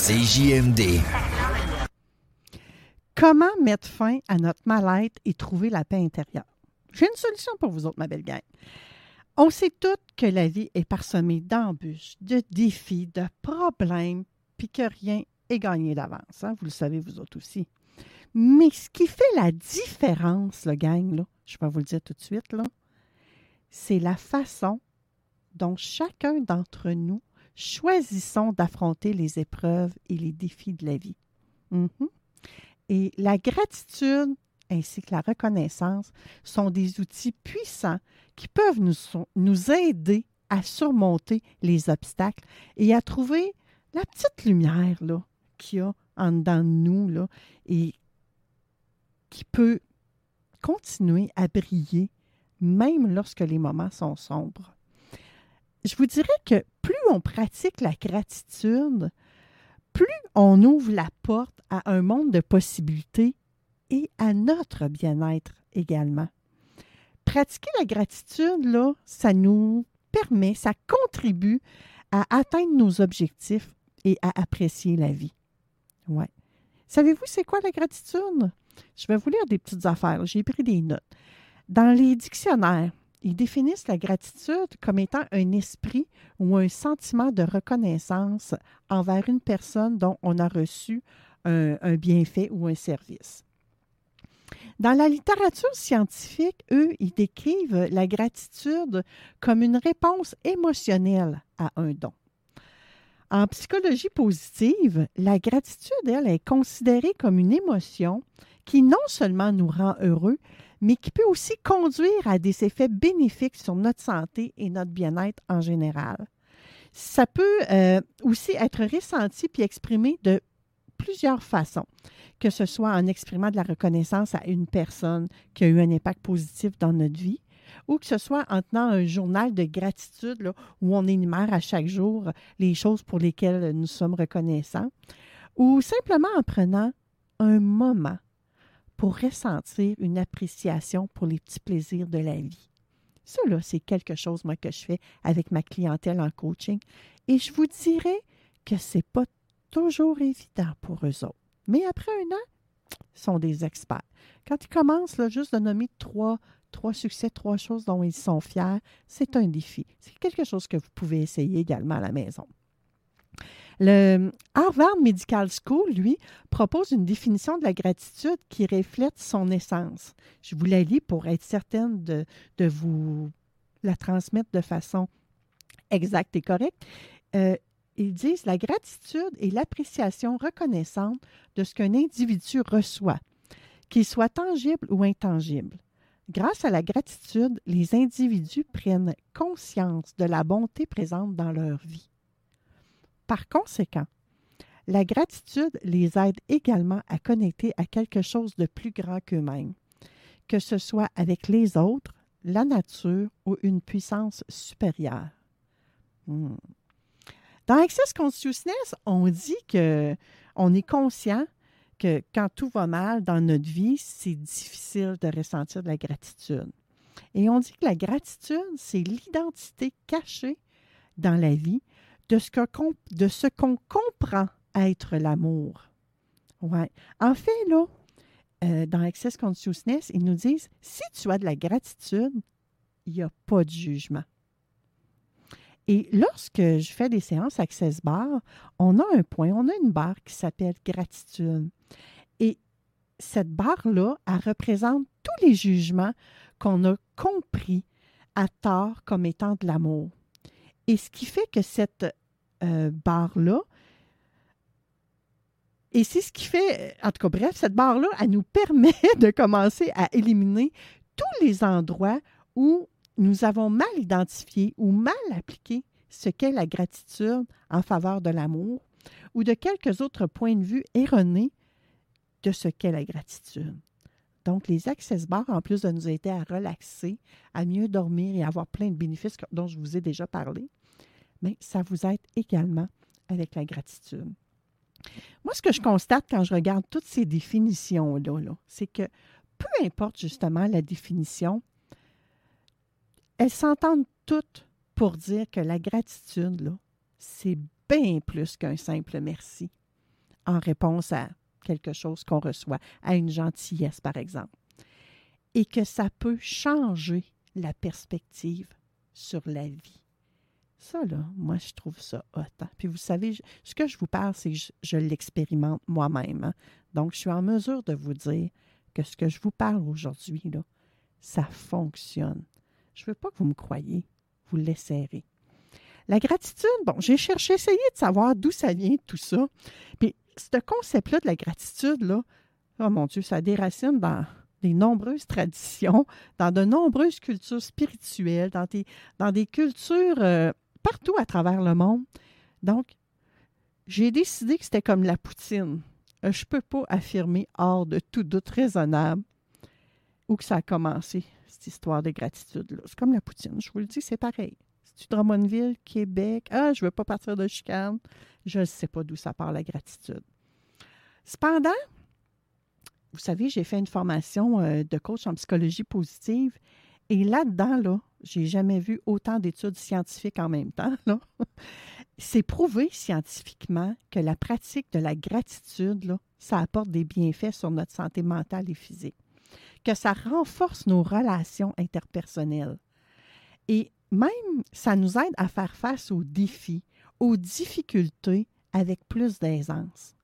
CJMD. Comment mettre fin à notre mal-être et trouver la paix intérieure? J'ai une solution pour vous autres, ma belle gang. On sait toutes que la vie est parsemée d'embûches, de défis, de problèmes, puis que rien est gagné d'avance. hein? Vous le savez, vous autres aussi. Mais ce qui fait la différence, le gang, là, je vais vous le dire tout de suite, là, c'est la façon dont chacun d'entre nous choisissons d'affronter les épreuves et les défis de la vie. Mhm. Et la gratitude ainsi que la reconnaissance sont des outils puissants qui peuvent nous, aider à surmonter les obstacles et à trouver la petite lumière qu'il y a en dedans de nous et qui peut continuer à briller même lorsque les moments sont sombres. Je vous dirais que plus pratique la gratitude, plus on ouvre la porte à un monde de possibilités et à notre bien-être également. Pratiquer la gratitude, là, ça nous permet, ça contribue à atteindre nos objectifs et à apprécier la vie. Ouais. Savez-vous c'est quoi la gratitude? Je vais vous lire des petites affaires. J'ai pris des notes. Dans les dictionnaires, ils définissent la gratitude comme étant un esprit ou un sentiment de reconnaissance envers une personne dont on a reçu un, bienfait ou un service. Dans la littérature scientifique, eux, ils décrivent la gratitude comme une réponse émotionnelle à un don. En psychologie positive, la gratitude, elle, est considérée comme une émotion qui non seulement nous rend heureux, mais qui peut aussi conduire à des effets bénéfiques sur notre santé et notre bien-être en général. Ça peut euh, aussi être ressenti puis exprimé de plusieurs façons, que ce soit en exprimant de la reconnaissance à une personne qui a eu un impact positif dans notre vie, ou que ce soit en tenant un journal de gratitude là, où on énumère à chaque jour les choses pour lesquelles nous sommes reconnaissants, ou simplement en prenant un moment pour ressentir une appréciation pour les petits plaisirs de la vie. Ça, là, c'est quelque chose, moi, que je fais avec ma clientèle en coaching. Et je vous dirais que c'est pas toujours évident pour eux autres. Mais après un an, ils sont des experts. Quand ils commencent là, juste de nommer trois, trois succès, trois choses dont ils sont fiers, c'est un défi. C'est quelque chose que vous pouvez essayer également à la maison. Le Harvard Medical School, lui, propose une définition de la gratitude qui reflète son essence. Je vous la lis pour être certaine de, de vous la transmettre de façon exacte et correcte. Euh, ils disent la gratitude est l'appréciation reconnaissante de ce qu'un individu reçoit, qu'il soit tangible ou intangible. Grâce à la gratitude, les individus prennent conscience de la bonté présente dans leur vie. Par conséquent, la gratitude les aide également à connecter à quelque chose de plus grand qu'eux-mêmes, que ce soit avec les autres, la nature ou une puissance supérieure. Hmm. Dans Access Consciousness, on dit que on est conscient que quand tout va mal dans notre vie, c'est difficile de ressentir de la gratitude. Et on dit que la gratitude, c'est l'identité cachée dans la vie de ce qu'on comprend être l'amour. Ouais. En fait, là, euh, dans Access Consciousness, ils nous disent si tu as de la gratitude, il n'y a pas de jugement. Et lorsque je fais des séances Access Bar, on a un point, on a une barre qui s'appelle gratitude. Et cette barre-là, elle représente tous les jugements qu'on a compris à tort comme étant de l'amour. Et ce qui fait que cette euh, barre-là, et c'est ce qui fait, en tout cas, bref, cette barre-là, elle nous permet de commencer à éliminer tous les endroits où nous avons mal identifié ou mal appliqué ce qu'est la gratitude en faveur de l'amour ou de quelques autres points de vue erronés de ce qu'est la gratitude. Donc, les access bars, en plus de nous aider à relaxer, à mieux dormir et avoir plein de bénéfices dont je vous ai déjà parlé, mais ça vous aide également avec la gratitude. Moi, ce que je constate quand je regarde toutes ces définitions-là, c'est que peu importe justement la définition, elles s'entendent toutes pour dire que la gratitude, là, c'est bien plus qu'un simple merci en réponse à quelque chose qu'on reçoit, à une gentillesse, par exemple. Et que ça peut changer la perspective sur la vie. Ça, là, moi, je trouve ça hot. Hein. Puis vous savez, ce que je vous parle, c'est que je, l'expérimente moi-même. Hein. Donc, je suis en mesure de vous dire que ce que je vous parle aujourd'hui, là, ça fonctionne. Je ne veux pas que vous me croyez. Vous l'essayerez. La gratitude, bon, j'ai cherché, essayé de savoir d'où ça vient, tout ça. Puis, ce concept-là de la gratitude, là, oh mon Dieu, ça racines dans des nombreuses traditions, dans de nombreuses cultures spirituelles, dans des, dans des cultures euh, partout à travers le monde. Donc, j'ai décidé que c'était comme la poutine. Euh, je ne peux pas affirmer hors de tout doute raisonnable où que ça a commencé, cette histoire de gratitude-là. C'est comme la poutine. Je vous le dis, c'est pareil. C'est-tu Drummondville, Québec? Ah, je ne veux pas partir de chicane. Je ne sais pas d'où ça part la gratitude. Cependant, vous savez, j'ai fait une formation euh, de coach en psychologie positive et là-dedans, là, j'ai jamais vu autant d'études scientifiques en même temps. C'est prouvé scientifiquement que la pratique de la gratitude, là, ça apporte des bienfaits sur notre santé mentale et physique, que ça renforce nos relations interpersonnelles. Et même, ça nous aide à faire face aux défis, aux difficultés avec plus d'aisance.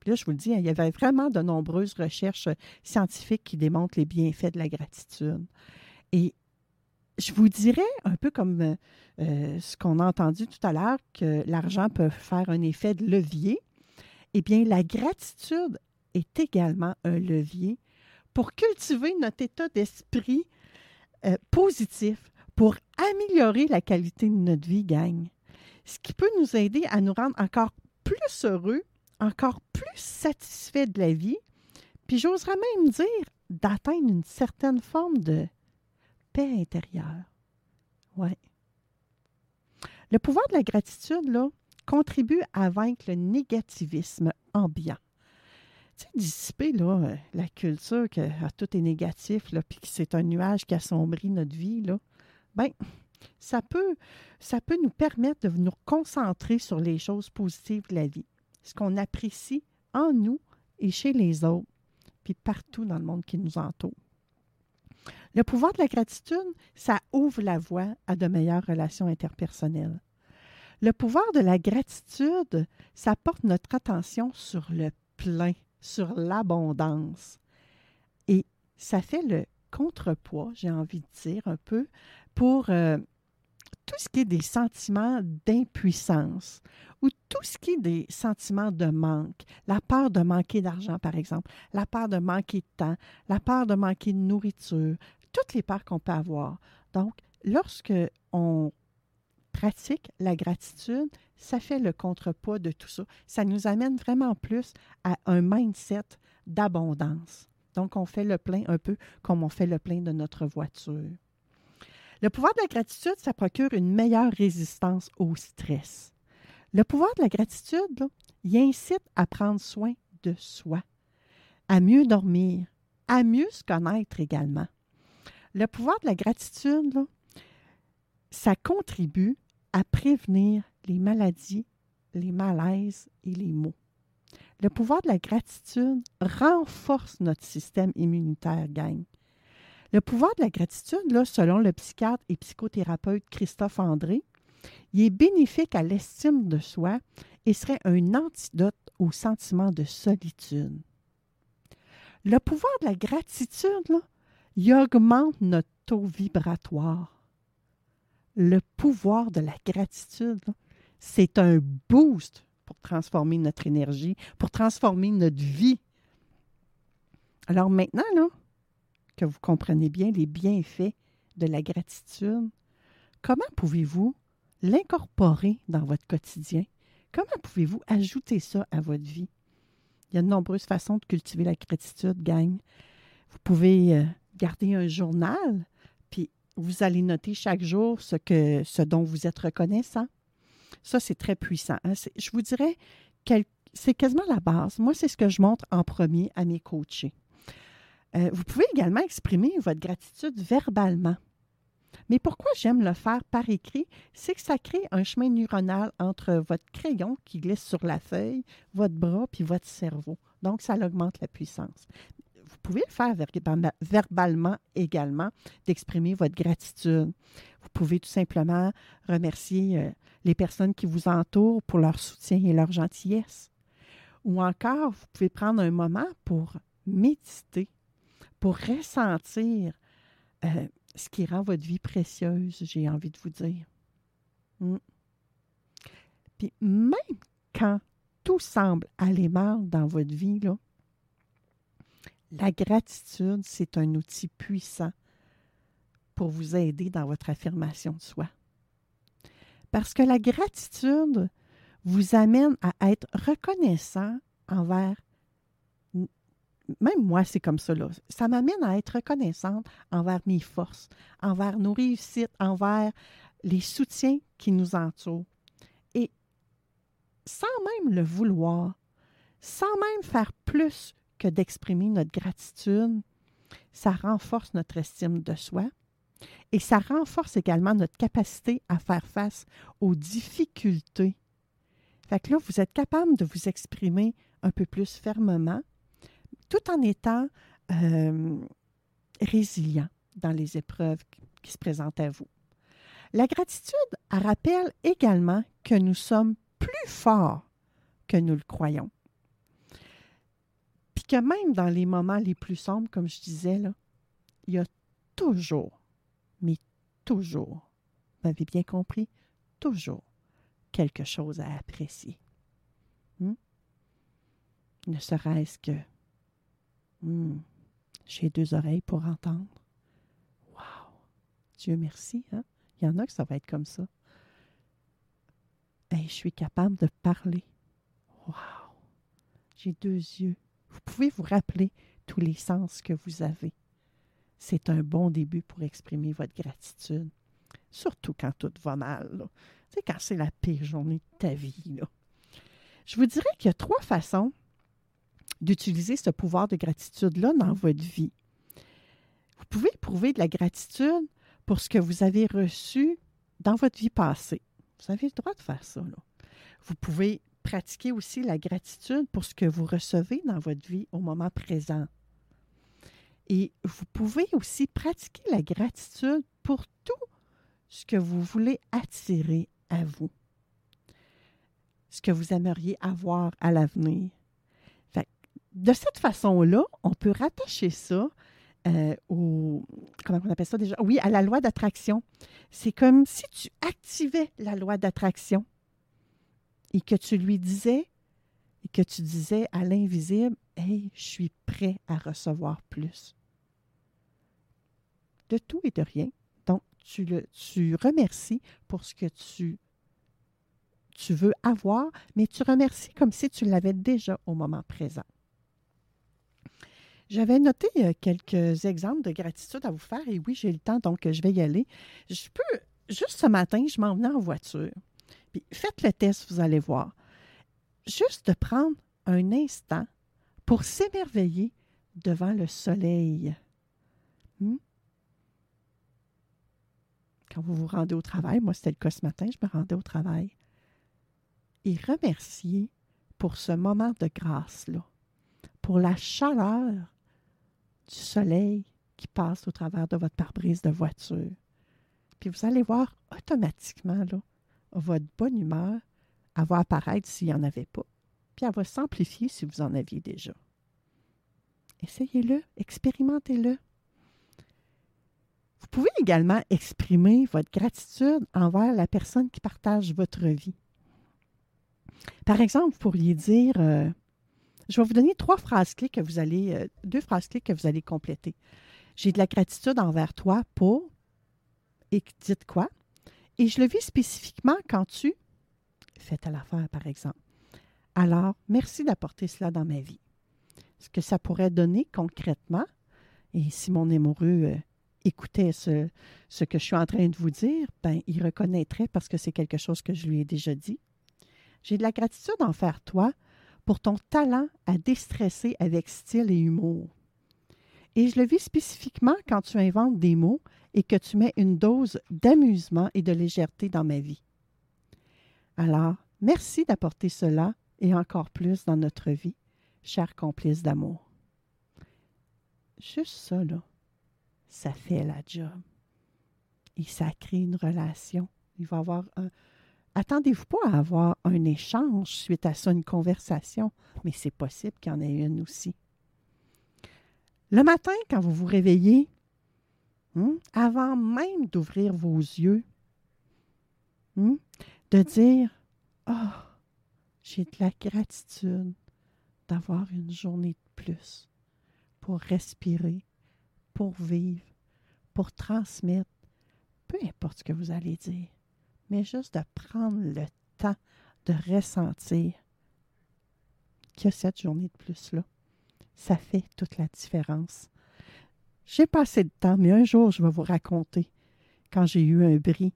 Puis là, je vous le dis, il y avait vraiment de nombreuses recherches scientifiques qui démontrent les bienfaits de la gratitude. Et je vous dirais, un peu comme euh, euh, ce qu'on a entendu tout à l'heure, que l'argent peut faire un effet de levier. Eh bien, la gratitude est également un levier pour cultiver notre état d'esprit euh, positif, pour améliorer la qualité de notre vie, gagne. Ce qui peut nous aider à nous rendre encore plus heureux, encore plus satisfaits de la vie, puis j'oserais même dire d'atteindre une certaine forme de paix intérieure. Ouais. Le pouvoir de la gratitude, là, contribue à vaincre le négativisme ambiant. Tu sais, dissiper là, euh, la culture que ah, tout est négatif, là, puis que c'est un nuage qui assombrit notre vie, là, ben, ça peut, ça peut nous permettre de nous concentrer sur les choses positives de la vie, ce qu'on apprécie en nous et chez les autres, puis partout dans le monde qui nous entoure. Le pouvoir de la gratitude, ça ouvre la voie à de meilleures relations interpersonnelles. Le pouvoir de la gratitude, ça porte notre attention sur le plein, sur l'abondance. Et ça fait le contrepoids, j'ai envie de dire un peu, pour euh, tout ce qui est des sentiments d'impuissance ou tout ce qui est des sentiments de manque, la peur de manquer d'argent, par exemple, la peur de manquer de temps, la peur de manquer de nourriture, toutes les peurs qu'on peut avoir. Donc, lorsque on pratique la gratitude, ça fait le contrepoids de tout ça. Ça nous amène vraiment plus à un mindset d'abondance. Donc, on fait le plein un peu comme on fait le plein de notre voiture. Le pouvoir de la gratitude, ça procure une meilleure résistance au stress. Le pouvoir de la gratitude, il incite à prendre soin de soi, à mieux dormir, à mieux se connaître également. Le pouvoir de la gratitude, ça contribue à prévenir les maladies, les malaises et les maux. Le pouvoir de la gratitude renforce notre système immunitaire, gang. Le pouvoir de la gratitude, selon le psychiatre et psychothérapeute Christophe André, Il est bénéfique à l'estime de soi et serait un antidote au sentiment de solitude. Le pouvoir de la gratitude, il augmente notre taux vibratoire. Le pouvoir de la gratitude, c'est un boost pour transformer notre énergie, pour transformer notre vie. Alors maintenant, là, que vous comprenez bien les bienfaits de la gratitude, comment pouvez-vous l'incorporer dans votre quotidien? Comment pouvez-vous ajouter ça à votre vie? Il y a de nombreuses façons de cultiver la gratitude, gang. Vous pouvez euh, garder un journal, puis vous allez noter chaque jour ce, que, ce dont vous êtes reconnaissant. Ça, c'est très puissant. Hein. Je vous dirais c'est quasiment la base. Moi, c'est ce que je montre en premier à mes coachés. Euh, vous pouvez également exprimer votre gratitude verbalement. Mais pourquoi j'aime le faire par écrit? C'est que ça crée un chemin neuronal entre votre crayon qui glisse sur la feuille, votre bras, puis votre cerveau. Donc, ça augmente la puissance. Vous pouvez le faire verbalement également, d'exprimer votre gratitude. Vous pouvez tout simplement remercier euh, les personnes qui vous entourent pour leur soutien et leur gentillesse. Ou encore, vous pouvez prendre un moment pour méditer, pour ressentir euh, ce qui rend votre vie précieuse, j'ai envie de vous dire. Hmm. Puis même quand tout semble aller mal dans votre vie, là, la gratitude, c'est un outil puissant pour vous aider dans votre affirmation de soi. Parce que la gratitude vous amène à être reconnaissant envers même moi, c'est comme ça. Ça m'amène à être reconnaissante envers mes forces, envers nos réussites, envers les soutiens qui nous entourent. Et sans même le vouloir, sans même faire plus que d'exprimer notre gratitude, ça renforce notre estime de soi et ça renforce également notre capacité à faire face aux difficultés. Fait que là, vous êtes capable de vous exprimer un peu plus fermement, tout en étant euh, résilient dans les épreuves qui se présentent à vous. La gratitude rappelle également que nous sommes plus forts que nous le croyons. Que même dans les moments les plus sombres, comme je disais, là, il y a toujours, mais toujours, vous m'avez bien compris, toujours quelque chose à apprécier. Hmm? Ne serait-ce que Hmm. J'ai deux oreilles pour entendre. Wow! Dieu merci. Hein? Il y en a que ça va être comme ça. Et je suis capable de parler. Wow! J'ai deux yeux. Vous pouvez vous rappeler tous les sens que vous avez. C'est un bon début pour exprimer votre gratitude. Surtout quand tout va mal. Sais, quand c'est la pire journée de ta vie. Je vous dirais qu'il y a trois façons d'utiliser ce pouvoir de gratitude-là dans votre vie. Vous pouvez éprouver de la gratitude pour ce que vous avez reçu dans votre vie passée. Vous avez le droit de faire ça. Vous pouvez pratiquer aussi la gratitude pour ce que vous recevez dans votre vie au moment présent. Et vous pouvez aussi pratiquer la gratitude pour tout ce que vous voulez attirer à vous, ce que vous aimeriez avoir à l'avenir de cette façon-là, on peut rattacher ça euh, au. Comment on appelle ça déjà? Oui, à la loi d'attraction. C'est comme si tu activais la loi d'attraction et que tu lui disais, et que tu disais à l'invisible Hey, je suis prêt à recevoir plus. De tout et de rien. Donc, tu, le, remercies pour ce que tu, tu veux avoir, mais tu remercies comme si tu l'avais déjà au moment présent. J'avais noté euh, quelques exemples de gratitude à vous faire et oui, j'ai le temps, donc je vais y aller. Je peux, juste ce matin, je m'en venais en voiture. Faites le test, vous allez voir. Juste de prendre un instant pour s'émerveiller devant le soleil. Hmm? Quand vous vous rendez au travail, moi c'était le cas ce matin, je me rendais au travail. Et remercier pour ce moment de grâce-là, pour la chaleur du soleil qui passe au travers de votre pare-brise de voiture. Puis vous allez voir automatiquement, là, votre bonne humeur, elle va apparaître s'il n'y en avait pas, puis elle va s'amplifier si vous en aviez déjà. Essayez-le, expérimentez-le. Vous pouvez également exprimer votre gratitude envers la personne qui partage votre vie. Par exemple, vous pourriez dire, euh, je vais vous donner trois phrases clés que vous allez, euh, deux phrases clés que vous allez compléter. J'ai de la gratitude envers toi pour, et dites quoi? Et je le vis spécifiquement quand tu fais à l'affaire, par exemple. Alors, merci d'apporter cela dans ma vie. Ce que ça pourrait donner concrètement, et si mon amoureux euh, écoutait ce, que je suis en train de vous dire, ben, il reconnaîtrait parce que c'est quelque chose que je lui ai déjà dit. J'ai de la gratitude envers toi pour ton talent à déstresser avec style et humour. Et je le vis spécifiquement quand tu inventes des mots et que tu mets une dose d'amusement et de légèreté dans ma vie. Alors, merci d'apporter cela et encore plus dans notre vie, cher complice d'amour. Juste ça, là, ça fait la job. Et ça crée une relation. Il va avoir un. Attendez-vous pas à avoir un échange suite à ça, une conversation, mais c'est possible qu'il y en ait une aussi. Le matin, quand vous vous réveillez, hmm, avant même d'ouvrir vos yeux, hmm, de dire Oh, j'ai de la gratitude d'avoir une journée de plus pour respirer, pour vivre, pour transmettre, peu importe ce que vous allez dire, mais juste de prendre le temps de ressentir a cette journée de plus-là. Ça fait toute la différence. J'ai passé de temps, mais un jour, je vais vous raconter quand j'ai eu un bris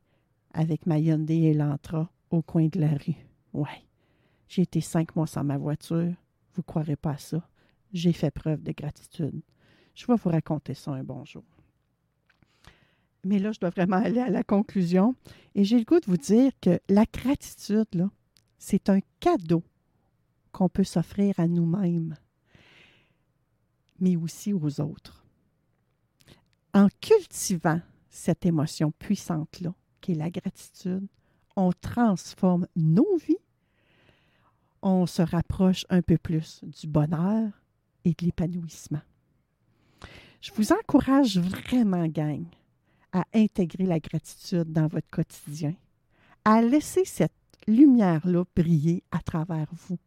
avec ma Hyundai et l'Antra au coin de la rue. Ouais. J'ai été cinq mois sans ma voiture. Vous ne croirez pas à ça. J'ai fait preuve de gratitude. Je vais vous raconter ça un bon jour. Mais là, je dois vraiment aller à la conclusion. Et j'ai le goût de vous dire que la gratitude, là, c'est un cadeau qu'on peut s'offrir à nous-mêmes mais aussi aux autres. En cultivant cette émotion puissante-là, qui est la gratitude, on transforme nos vies, on se rapproche un peu plus du bonheur et de l'épanouissement. Je vous encourage vraiment, gang, à intégrer la gratitude dans votre quotidien, à laisser cette lumière-là briller à travers vous.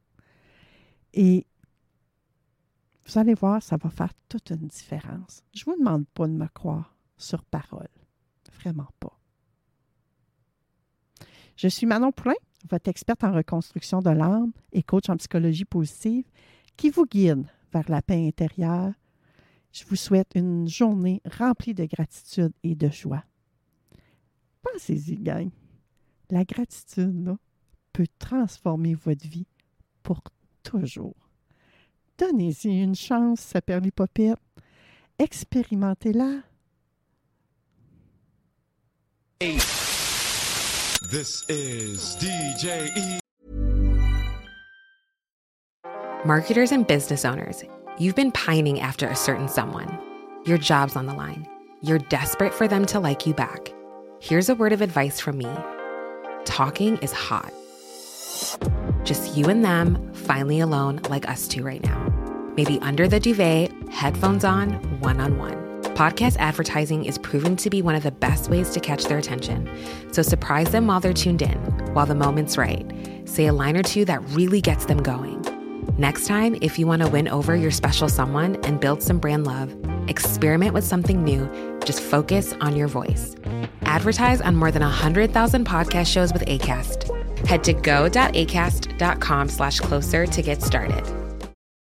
Et vous allez voir, ça va faire toute une différence. Je ne vous demande pas de me croire sur parole. Vraiment pas. Je suis Manon Poulain, votre experte en reconstruction de l'âme et coach en psychologie positive, qui vous guide vers la paix intérieure. Je vous souhaite une journée remplie de gratitude et de joie. Pensez-y, gang. La gratitude peut transformer votre vie pour toujours. Donnez-y une chance, sa perlipopette. Expérimentez-la. This is DJ E. Marketers and business owners, you've been pining after a certain someone. Your job's on the line. You're desperate for them to like you back. Here's a word of advice from me talking is hot. Just you and them, finally alone, like us two right now. Maybe under the duvet, headphones on, one on one. Podcast advertising is proven to be one of the best ways to catch their attention. So surprise them while they're tuned in, while the moment's right. Say a line or two that really gets them going. Next time, if you want to win over your special someone and build some brand love, experiment with something new. Just focus on your voice. Advertise on more than 100,000 podcast shows with ACAST. Head to go.acast.com slash closer to get started.